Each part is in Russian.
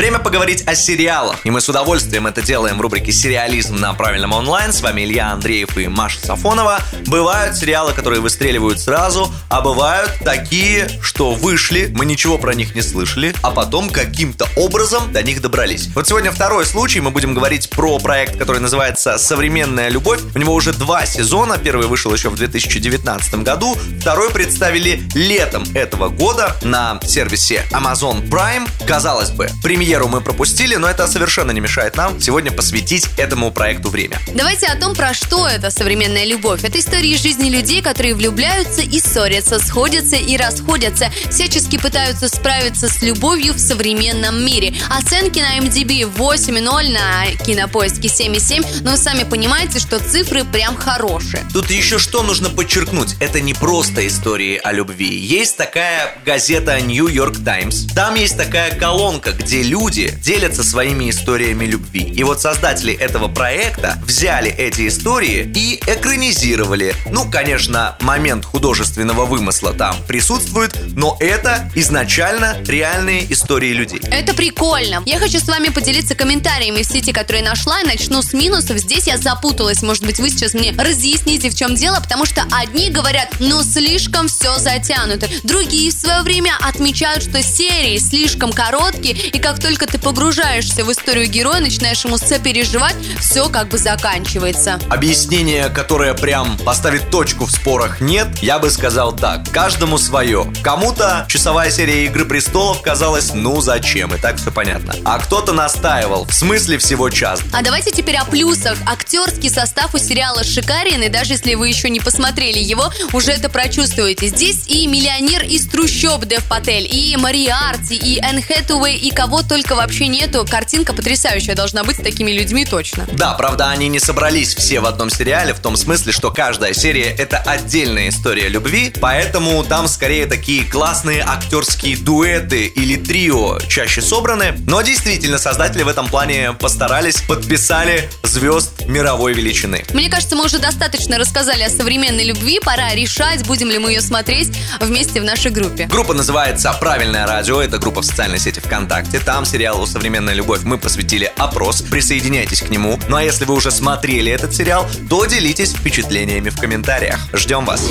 Время поговорить о сериалах. И мы с удовольствием это делаем в рубрике «Сериализм» на правильном онлайн. С вами Илья Андреев и Маша Сафонова. Бывают сериалы, которые выстреливают сразу, а бывают такие, что вышли, мы ничего про них не слышали, а потом каким-то образом до них добрались. Вот сегодня второй случай. Мы будем говорить про проект, который называется «Современная любовь». У него уже два сезона. Первый вышел еще в 2019 году. Второй представили летом этого года на сервисе Amazon Prime. Казалось бы, премьера премьеру мы пропустили, но это совершенно не мешает нам сегодня посвятить этому проекту время. Давайте о том, про что это современная любовь. Это истории жизни людей, которые влюбляются и ссорятся, сходятся и расходятся, всячески пытаются справиться с любовью в современном мире. Оценки на MDB 8.0, на кинопоиске 7.7, но вы сами понимаете, что цифры прям хорошие. Тут еще что нужно подчеркнуть, это не просто истории о любви. Есть такая газета New York Times, там есть такая колонка, где люди люди делятся своими историями любви. И вот создатели этого проекта взяли эти истории и экранизировали. Ну, конечно, момент художественного вымысла там присутствует, но это изначально реальные истории людей. Это прикольно. Я хочу с вами поделиться комментариями в сети, которые нашла, и начну с минусов. Здесь я запуталась. Может быть, вы сейчас мне разъясните, в чем дело, потому что одни говорят, ну, слишком все затянуто. Другие в свое время отмечают, что серии слишком короткие, и как только ты погружаешься в историю героя, начинаешь ему сопереживать, все как бы заканчивается. Объяснение, которое прям поставит точку в спорах, нет, я бы сказал так. Каждому свое. Кому-то часовая серия Игры престолов казалась, ну зачем, и так все понятно. А кто-то настаивал, в смысле всего час. А давайте теперь о плюсах. Актерский состав у сериала шикарен, и даже если вы еще не посмотрели его, уже это прочувствуете. Здесь и миллионер из трущоб Дев Патель, и Мариарти, и Энн Хэтэуэй, и кого только вообще нету. Картинка потрясающая должна быть с такими людьми точно. Да, правда, они не собрались все в одном сериале, в том смысле, что каждая серия это отдельная история любви, поэтому там скорее такие классные актерские дуэты или трио чаще собраны. Но действительно, создатели в этом плане постарались, подписали звезд мировой величины. Мне кажется, мы уже достаточно рассказали о современной любви. Пора решать, будем ли мы ее смотреть вместе в нашей группе. Группа называется «Правильное радио». Это группа в социальной сети ВКонтакте. Там сериалу «Современная любовь» мы посвятили опрос. Присоединяйтесь к нему. Ну а если вы уже смотрели этот сериал, то делитесь впечатлениями в комментариях. Ждем вас.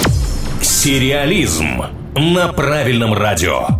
Сериализм на правильном радио.